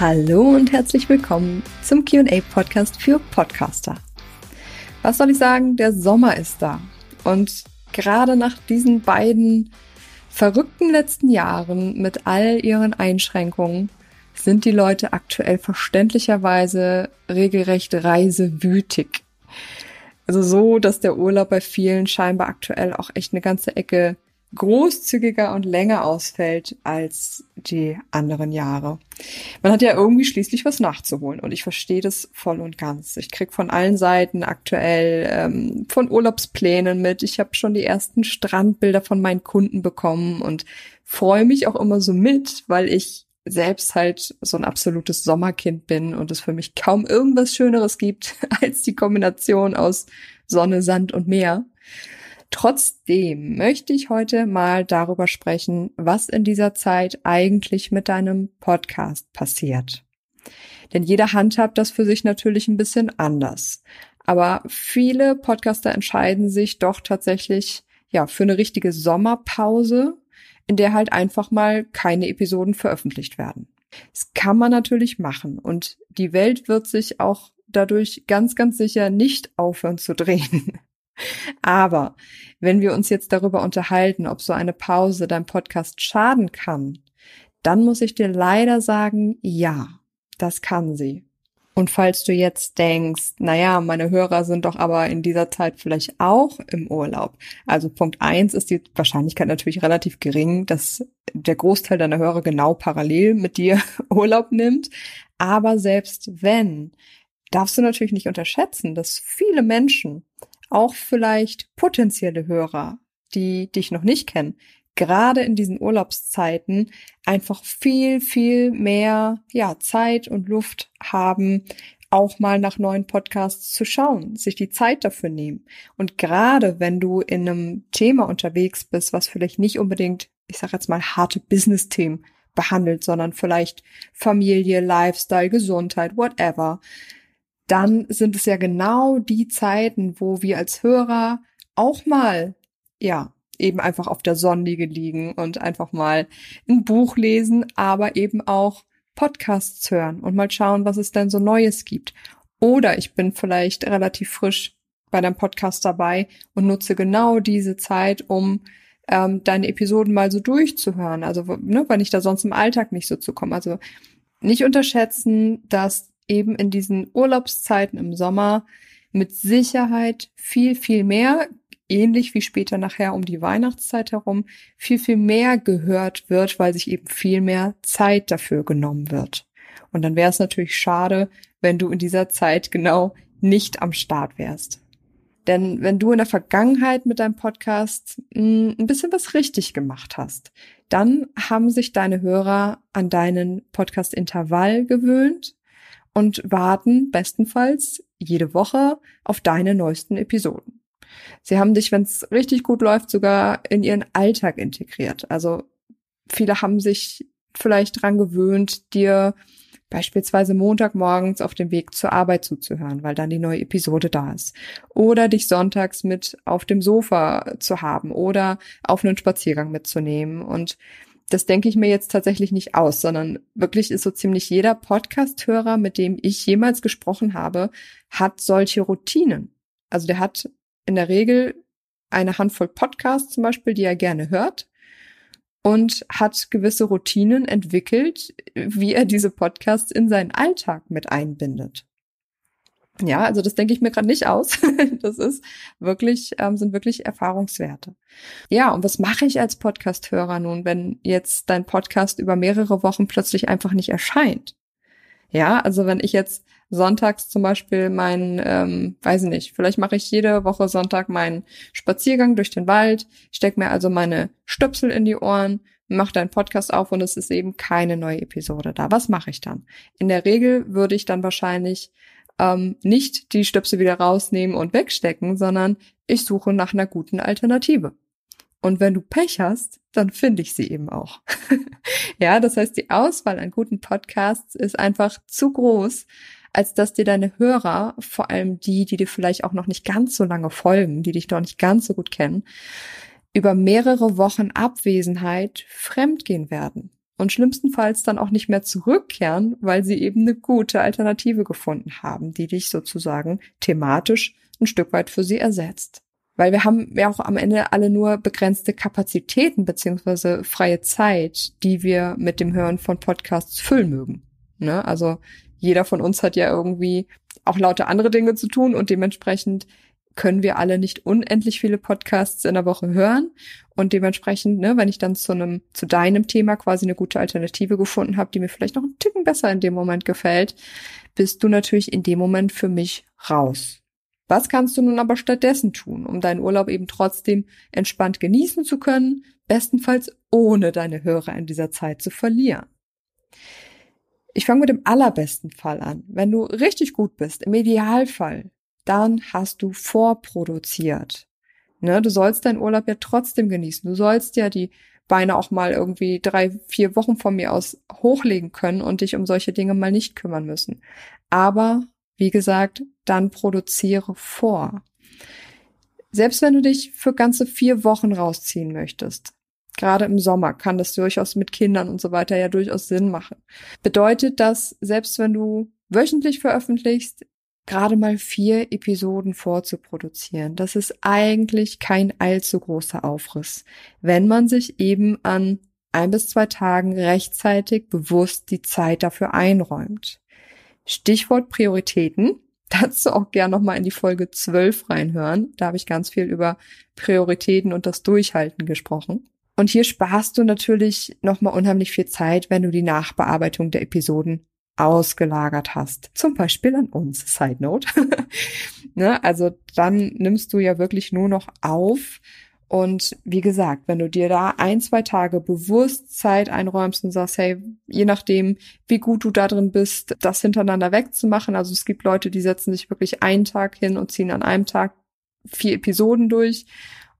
Hallo und herzlich willkommen zum QA-Podcast für Podcaster. Was soll ich sagen? Der Sommer ist da. Und gerade nach diesen beiden verrückten letzten Jahren mit all ihren Einschränkungen sind die Leute aktuell verständlicherweise regelrecht reisewütig. Also so, dass der Urlaub bei vielen scheinbar aktuell auch echt eine ganze Ecke großzügiger und länger ausfällt als die anderen Jahre. Man hat ja irgendwie schließlich was nachzuholen und ich verstehe das voll und ganz. Ich krieg von allen Seiten aktuell ähm, von Urlaubsplänen mit. Ich habe schon die ersten Strandbilder von meinen Kunden bekommen und freue mich auch immer so mit, weil ich selbst halt so ein absolutes Sommerkind bin und es für mich kaum irgendwas Schöneres gibt als die Kombination aus Sonne, Sand und Meer. Trotzdem möchte ich heute mal darüber sprechen, was in dieser Zeit eigentlich mit deinem Podcast passiert. Denn jeder handhabt das für sich natürlich ein bisschen anders. Aber viele Podcaster entscheiden sich doch tatsächlich, ja, für eine richtige Sommerpause, in der halt einfach mal keine Episoden veröffentlicht werden. Das kann man natürlich machen und die Welt wird sich auch dadurch ganz, ganz sicher nicht aufhören zu drehen. Aber wenn wir uns jetzt darüber unterhalten, ob so eine Pause deinem Podcast schaden kann, dann muss ich dir leider sagen, ja, das kann sie. Und falls du jetzt denkst, naja, meine Hörer sind doch aber in dieser Zeit vielleicht auch im Urlaub. Also Punkt eins ist die Wahrscheinlichkeit natürlich relativ gering, dass der Großteil deiner Hörer genau parallel mit dir Urlaub nimmt. Aber selbst wenn, darfst du natürlich nicht unterschätzen, dass viele Menschen auch vielleicht potenzielle Hörer, die dich noch nicht kennen, gerade in diesen Urlaubszeiten einfach viel, viel mehr, ja, Zeit und Luft haben, auch mal nach neuen Podcasts zu schauen, sich die Zeit dafür nehmen. Und gerade wenn du in einem Thema unterwegs bist, was vielleicht nicht unbedingt, ich sage jetzt mal, harte Business-Themen behandelt, sondern vielleicht Familie, Lifestyle, Gesundheit, whatever, dann sind es ja genau die Zeiten, wo wir als Hörer auch mal, ja, eben einfach auf der Sonnenliege liegen und einfach mal ein Buch lesen, aber eben auch Podcasts hören und mal schauen, was es denn so Neues gibt. Oder ich bin vielleicht relativ frisch bei deinem Podcast dabei und nutze genau diese Zeit, um ähm, deine Episoden mal so durchzuhören. Also, ne, weil ich da sonst im Alltag nicht so zu kommen. Also nicht unterschätzen, dass eben in diesen Urlaubszeiten im Sommer mit Sicherheit viel, viel mehr, ähnlich wie später nachher um die Weihnachtszeit herum, viel, viel mehr gehört wird, weil sich eben viel mehr Zeit dafür genommen wird. Und dann wäre es natürlich schade, wenn du in dieser Zeit genau nicht am Start wärst. Denn wenn du in der Vergangenheit mit deinem Podcast hm, ein bisschen was richtig gemacht hast, dann haben sich deine Hörer an deinen Podcast-Intervall gewöhnt und warten bestenfalls jede Woche auf deine neuesten Episoden. Sie haben dich, wenn es richtig gut läuft, sogar in ihren Alltag integriert. Also viele haben sich vielleicht dran gewöhnt, dir beispielsweise Montagmorgens auf dem Weg zur Arbeit zuzuhören, weil dann die neue Episode da ist. Oder dich sonntags mit auf dem Sofa zu haben oder auf einen Spaziergang mitzunehmen. Und das denke ich mir jetzt tatsächlich nicht aus, sondern wirklich ist so ziemlich jeder Podcast-Hörer, mit dem ich jemals gesprochen habe, hat solche Routinen. Also der hat in der Regel eine Handvoll Podcasts zum Beispiel, die er gerne hört und hat gewisse Routinen entwickelt, wie er diese Podcasts in seinen Alltag mit einbindet. Ja, also das denke ich mir gerade nicht aus. Das ist wirklich, ähm, sind wirklich Erfahrungswerte. Ja, und was mache ich als Podcast-Hörer nun, wenn jetzt dein Podcast über mehrere Wochen plötzlich einfach nicht erscheint? Ja, also wenn ich jetzt sonntags zum Beispiel meinen, ähm, weiß ich nicht, vielleicht mache ich jede Woche Sonntag meinen Spaziergang durch den Wald, steck mir also meine Stöpsel in die Ohren, mache deinen Podcast auf und es ist eben keine neue Episode da. Was mache ich dann? In der Regel würde ich dann wahrscheinlich ähm, nicht die Stöpsel wieder rausnehmen und wegstecken, sondern ich suche nach einer guten Alternative. Und wenn du Pech hast, dann finde ich sie eben auch. ja, das heißt, die Auswahl an guten Podcasts ist einfach zu groß, als dass dir deine Hörer, vor allem die, die dir vielleicht auch noch nicht ganz so lange folgen, die dich noch nicht ganz so gut kennen, über mehrere Wochen Abwesenheit fremdgehen werden und schlimmstenfalls dann auch nicht mehr zurückkehren, weil sie eben eine gute Alternative gefunden haben, die dich sozusagen thematisch ein Stück weit für sie ersetzt. Weil wir haben ja auch am Ende alle nur begrenzte Kapazitäten beziehungsweise freie Zeit, die wir mit dem Hören von Podcasts füllen mögen. Ne? Also jeder von uns hat ja irgendwie auch lauter andere Dinge zu tun und dementsprechend können wir alle nicht unendlich viele Podcasts in der Woche hören. Und dementsprechend, ne, wenn ich dann zu einem, zu deinem Thema quasi eine gute Alternative gefunden habe, die mir vielleicht noch einen Ticken besser in dem Moment gefällt, bist du natürlich in dem Moment für mich raus. Was kannst du nun aber stattdessen tun, um deinen Urlaub eben trotzdem entspannt genießen zu können, bestenfalls ohne deine Hörer in dieser Zeit zu verlieren? Ich fange mit dem allerbesten Fall an. Wenn du richtig gut bist, im Idealfall, dann hast du vorproduziert. Ne, du sollst deinen Urlaub ja trotzdem genießen. Du sollst ja die Beine auch mal irgendwie drei, vier Wochen von mir aus hochlegen können und dich um solche Dinge mal nicht kümmern müssen. Aber wie gesagt, dann produziere vor. Selbst wenn du dich für ganze vier Wochen rausziehen möchtest, gerade im Sommer kann das durchaus mit Kindern und so weiter ja durchaus Sinn machen. Bedeutet das, selbst wenn du wöchentlich veröffentlichst, gerade mal vier Episoden vorzuproduzieren. Das ist eigentlich kein allzu großer Aufriss, wenn man sich eben an ein bis zwei Tagen rechtzeitig bewusst die Zeit dafür einräumt. Stichwort Prioritäten. Dazu auch gern nochmal in die Folge 12 reinhören. Da habe ich ganz viel über Prioritäten und das Durchhalten gesprochen. Und hier sparst du natürlich nochmal unheimlich viel Zeit, wenn du die Nachbearbeitung der Episoden ausgelagert hast. Zum Beispiel an uns, Side Note. ne, also dann nimmst du ja wirklich nur noch auf und wie gesagt, wenn du dir da ein, zwei Tage bewusst Zeit einräumst und sagst, hey, je nachdem, wie gut du da drin bist, das hintereinander wegzumachen. Also es gibt Leute, die setzen sich wirklich einen Tag hin und ziehen an einem Tag vier Episoden durch.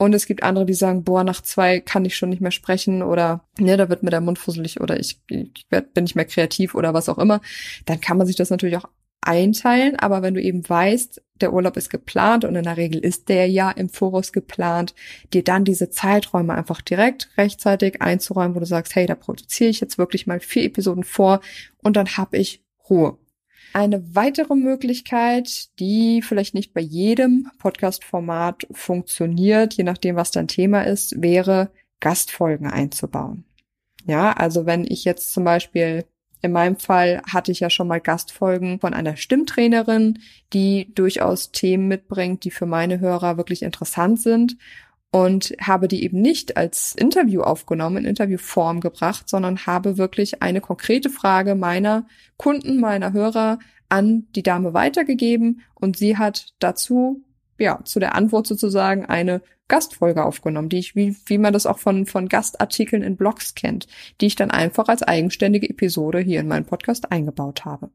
Und es gibt andere, die sagen, boah, nach zwei kann ich schon nicht mehr sprechen oder ne, da wird mir der Mund fusselig oder ich, ich werd, bin nicht mehr kreativ oder was auch immer. Dann kann man sich das natürlich auch einteilen, aber wenn du eben weißt, der Urlaub ist geplant und in der Regel ist der ja im Voraus geplant, dir dann diese Zeiträume einfach direkt rechtzeitig einzuräumen, wo du sagst, hey, da produziere ich jetzt wirklich mal vier Episoden vor und dann habe ich Ruhe. Eine weitere Möglichkeit, die vielleicht nicht bei jedem Podcast-Format funktioniert, je nachdem, was dein Thema ist, wäre Gastfolgen einzubauen. Ja, also wenn ich jetzt zum Beispiel in meinem Fall hatte ich ja schon mal Gastfolgen von einer Stimmtrainerin, die durchaus Themen mitbringt, die für meine Hörer wirklich interessant sind und habe die eben nicht als Interview aufgenommen, in Interviewform gebracht, sondern habe wirklich eine konkrete Frage meiner Kunden, meiner Hörer an die Dame weitergegeben und sie hat dazu, ja, zu der Antwort sozusagen eine Gastfolge aufgenommen, die ich, wie, wie man das auch von, von Gastartikeln in Blogs kennt, die ich dann einfach als eigenständige Episode hier in meinen Podcast eingebaut habe.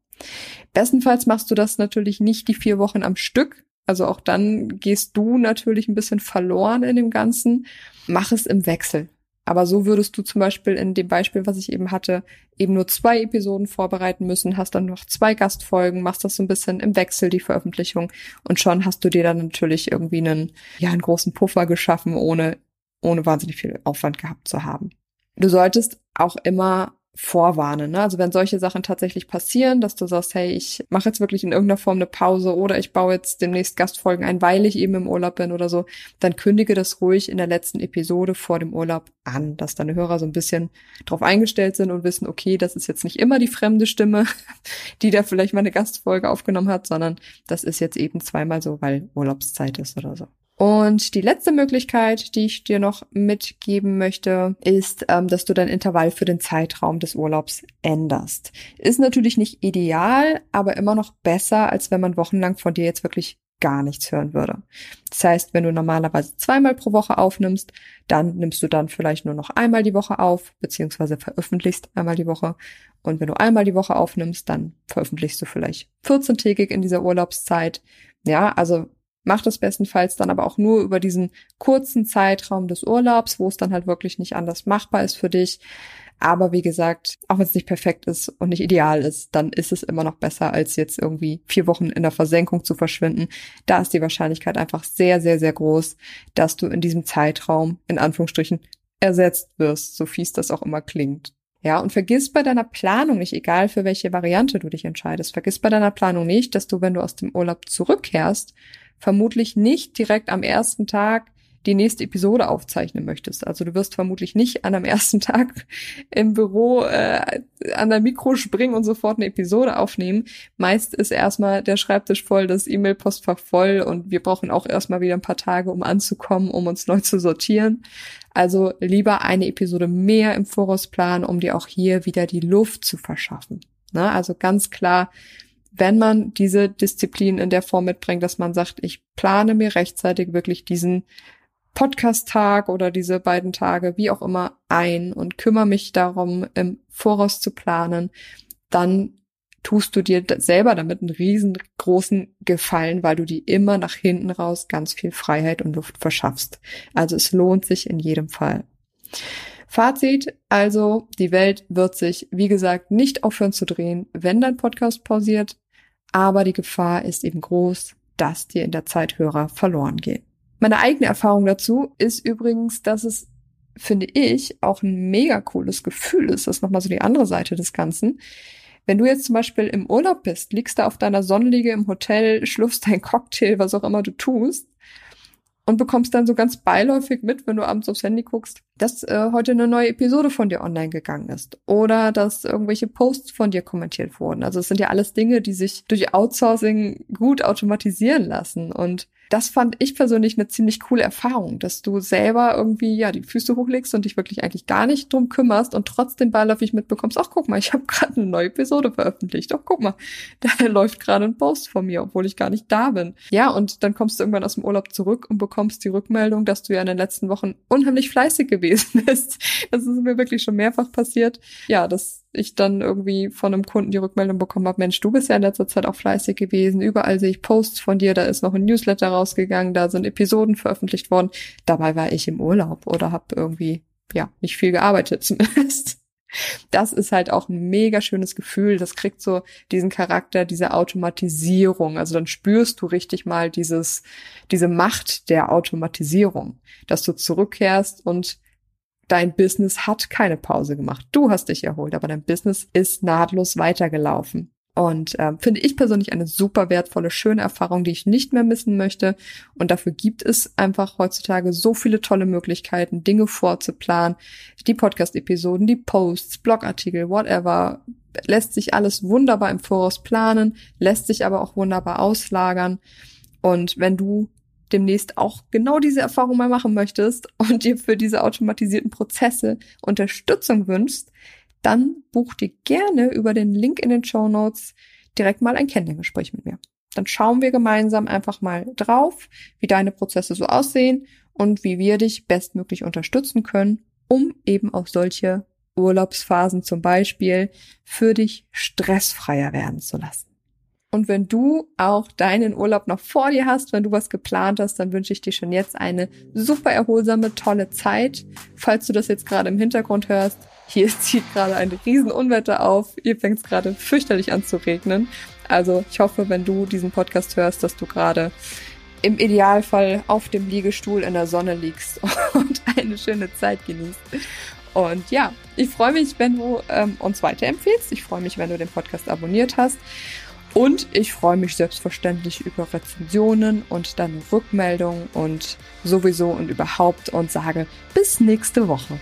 Bestenfalls machst du das natürlich nicht die vier Wochen am Stück. Also auch dann gehst du natürlich ein bisschen verloren in dem Ganzen. Mach es im Wechsel. Aber so würdest du zum Beispiel in dem Beispiel, was ich eben hatte, eben nur zwei Episoden vorbereiten müssen, hast dann noch zwei Gastfolgen, machst das so ein bisschen im Wechsel, die Veröffentlichung. Und schon hast du dir dann natürlich irgendwie einen, ja, einen großen Puffer geschaffen, ohne, ohne wahnsinnig viel Aufwand gehabt zu haben. Du solltest auch immer vorwarnen. Ne? Also wenn solche Sachen tatsächlich passieren, dass du sagst, hey, ich mache jetzt wirklich in irgendeiner Form eine Pause oder ich baue jetzt demnächst Gastfolgen ein, weil ich eben im Urlaub bin oder so, dann kündige das ruhig in der letzten Episode vor dem Urlaub an, dass deine Hörer so ein bisschen drauf eingestellt sind und wissen, okay, das ist jetzt nicht immer die fremde Stimme, die da vielleicht mal eine Gastfolge aufgenommen hat, sondern das ist jetzt eben zweimal so, weil Urlaubszeit ist oder so. Und die letzte Möglichkeit, die ich dir noch mitgeben möchte, ist, ähm, dass du dein Intervall für den Zeitraum des Urlaubs änderst. Ist natürlich nicht ideal, aber immer noch besser, als wenn man wochenlang von dir jetzt wirklich gar nichts hören würde. Das heißt, wenn du normalerweise zweimal pro Woche aufnimmst, dann nimmst du dann vielleicht nur noch einmal die Woche auf, beziehungsweise veröffentlichst einmal die Woche. Und wenn du einmal die Woche aufnimmst, dann veröffentlichst du vielleicht 14-tägig in dieser Urlaubszeit. Ja, also Mach das bestenfalls dann aber auch nur über diesen kurzen Zeitraum des Urlaubs, wo es dann halt wirklich nicht anders machbar ist für dich. Aber wie gesagt, auch wenn es nicht perfekt ist und nicht ideal ist, dann ist es immer noch besser, als jetzt irgendwie vier Wochen in der Versenkung zu verschwinden. Da ist die Wahrscheinlichkeit einfach sehr, sehr, sehr groß, dass du in diesem Zeitraum in Anführungsstrichen ersetzt wirst, so fies das auch immer klingt. Ja, und vergiss bei deiner Planung nicht, egal für welche Variante du dich entscheidest, vergiss bei deiner Planung nicht, dass du, wenn du aus dem Urlaub zurückkehrst, vermutlich nicht direkt am ersten Tag die nächste Episode aufzeichnen möchtest. Also du wirst vermutlich nicht an einem ersten Tag im Büro äh, an der Mikro springen und sofort eine Episode aufnehmen. Meist ist erstmal der Schreibtisch voll, das E-Mail-Postfach voll und wir brauchen auch erstmal wieder ein paar Tage, um anzukommen, um uns neu zu sortieren. Also lieber eine Episode mehr im Voraus planen, um dir auch hier wieder die Luft zu verschaffen. Ne? Also ganz klar wenn man diese Disziplin in der Form mitbringt, dass man sagt, ich plane mir rechtzeitig wirklich diesen Podcast-Tag oder diese beiden Tage, wie auch immer, ein und kümmere mich darum, im Voraus zu planen, dann tust du dir selber damit einen riesengroßen Gefallen, weil du dir immer nach hinten raus ganz viel Freiheit und Luft verschaffst. Also es lohnt sich in jedem Fall. Fazit, also die Welt wird sich, wie gesagt, nicht aufhören zu drehen, wenn dein Podcast pausiert aber die Gefahr ist eben groß, dass dir in der Zeit Hörer verloren gehen. Meine eigene Erfahrung dazu ist übrigens, dass es, finde ich, auch ein mega cooles Gefühl ist. Das ist nochmal so die andere Seite des Ganzen. Wenn du jetzt zum Beispiel im Urlaub bist, liegst da auf deiner Sonnenliege im Hotel, schlürfst dein Cocktail, was auch immer du tust, und bekommst dann so ganz beiläufig mit, wenn du abends aufs Handy guckst, dass äh, heute eine neue Episode von dir online gegangen ist oder dass irgendwelche Posts von dir kommentiert wurden. Also es sind ja alles Dinge, die sich durch Outsourcing gut automatisieren lassen und das fand ich persönlich eine ziemlich coole Erfahrung, dass du selber irgendwie ja die Füße hochlegst und dich wirklich eigentlich gar nicht drum kümmerst und trotzdem beiläufig mitbekommst, ach guck mal, ich habe gerade eine neue Episode veröffentlicht. Ach guck mal, da läuft gerade ein Post von mir, obwohl ich gar nicht da bin. Ja, und dann kommst du irgendwann aus dem Urlaub zurück und bekommst die Rückmeldung, dass du ja in den letzten Wochen unheimlich fleißig gewesen bist. Das ist mir wirklich schon mehrfach passiert. Ja, das ich dann irgendwie von einem Kunden die Rückmeldung bekommen habe, Mensch, du bist ja in letzter Zeit auch fleißig gewesen, überall sehe ich Posts von dir, da ist noch ein Newsletter rausgegangen, da sind Episoden veröffentlicht worden. Dabei war ich im Urlaub oder habe irgendwie, ja, nicht viel gearbeitet zumindest. Das ist halt auch ein mega schönes Gefühl. Das kriegt so diesen Charakter, diese Automatisierung. Also dann spürst du richtig mal dieses, diese Macht der Automatisierung, dass du zurückkehrst und dein Business hat keine Pause gemacht. Du hast dich erholt, aber dein Business ist nahtlos weitergelaufen. Und äh, finde ich persönlich eine super wertvolle, schöne Erfahrung, die ich nicht mehr missen möchte. Und dafür gibt es einfach heutzutage so viele tolle Möglichkeiten, Dinge vorzuplanen. Die Podcast-Episoden, die Posts, Blogartikel, whatever. Lässt sich alles wunderbar im Voraus planen, lässt sich aber auch wunderbar auslagern. Und wenn du demnächst auch genau diese Erfahrung mal machen möchtest und dir für diese automatisierten Prozesse Unterstützung wünschst, dann buch dir gerne über den Link in den Show Notes direkt mal ein Kennenlerngespräch mit mir. Dann schauen wir gemeinsam einfach mal drauf, wie deine Prozesse so aussehen und wie wir dich bestmöglich unterstützen können, um eben auch solche Urlaubsphasen zum Beispiel für dich stressfreier werden zu lassen. Und wenn du auch deinen Urlaub noch vor dir hast, wenn du was geplant hast, dann wünsche ich dir schon jetzt eine super erholsame, tolle Zeit. Falls du das jetzt gerade im Hintergrund hörst, hier zieht gerade ein Riesenunwetter auf. Hier fängt es gerade fürchterlich an zu regnen. Also ich hoffe, wenn du diesen Podcast hörst, dass du gerade im Idealfall auf dem Liegestuhl in der Sonne liegst und eine schöne Zeit genießt. Und ja, ich freue mich, wenn du ähm, uns weiterempfehlst. Ich freue mich, wenn du den Podcast abonniert hast. Und ich freue mich selbstverständlich über Rezensionen und dann Rückmeldungen und sowieso und überhaupt und sage bis nächste Woche.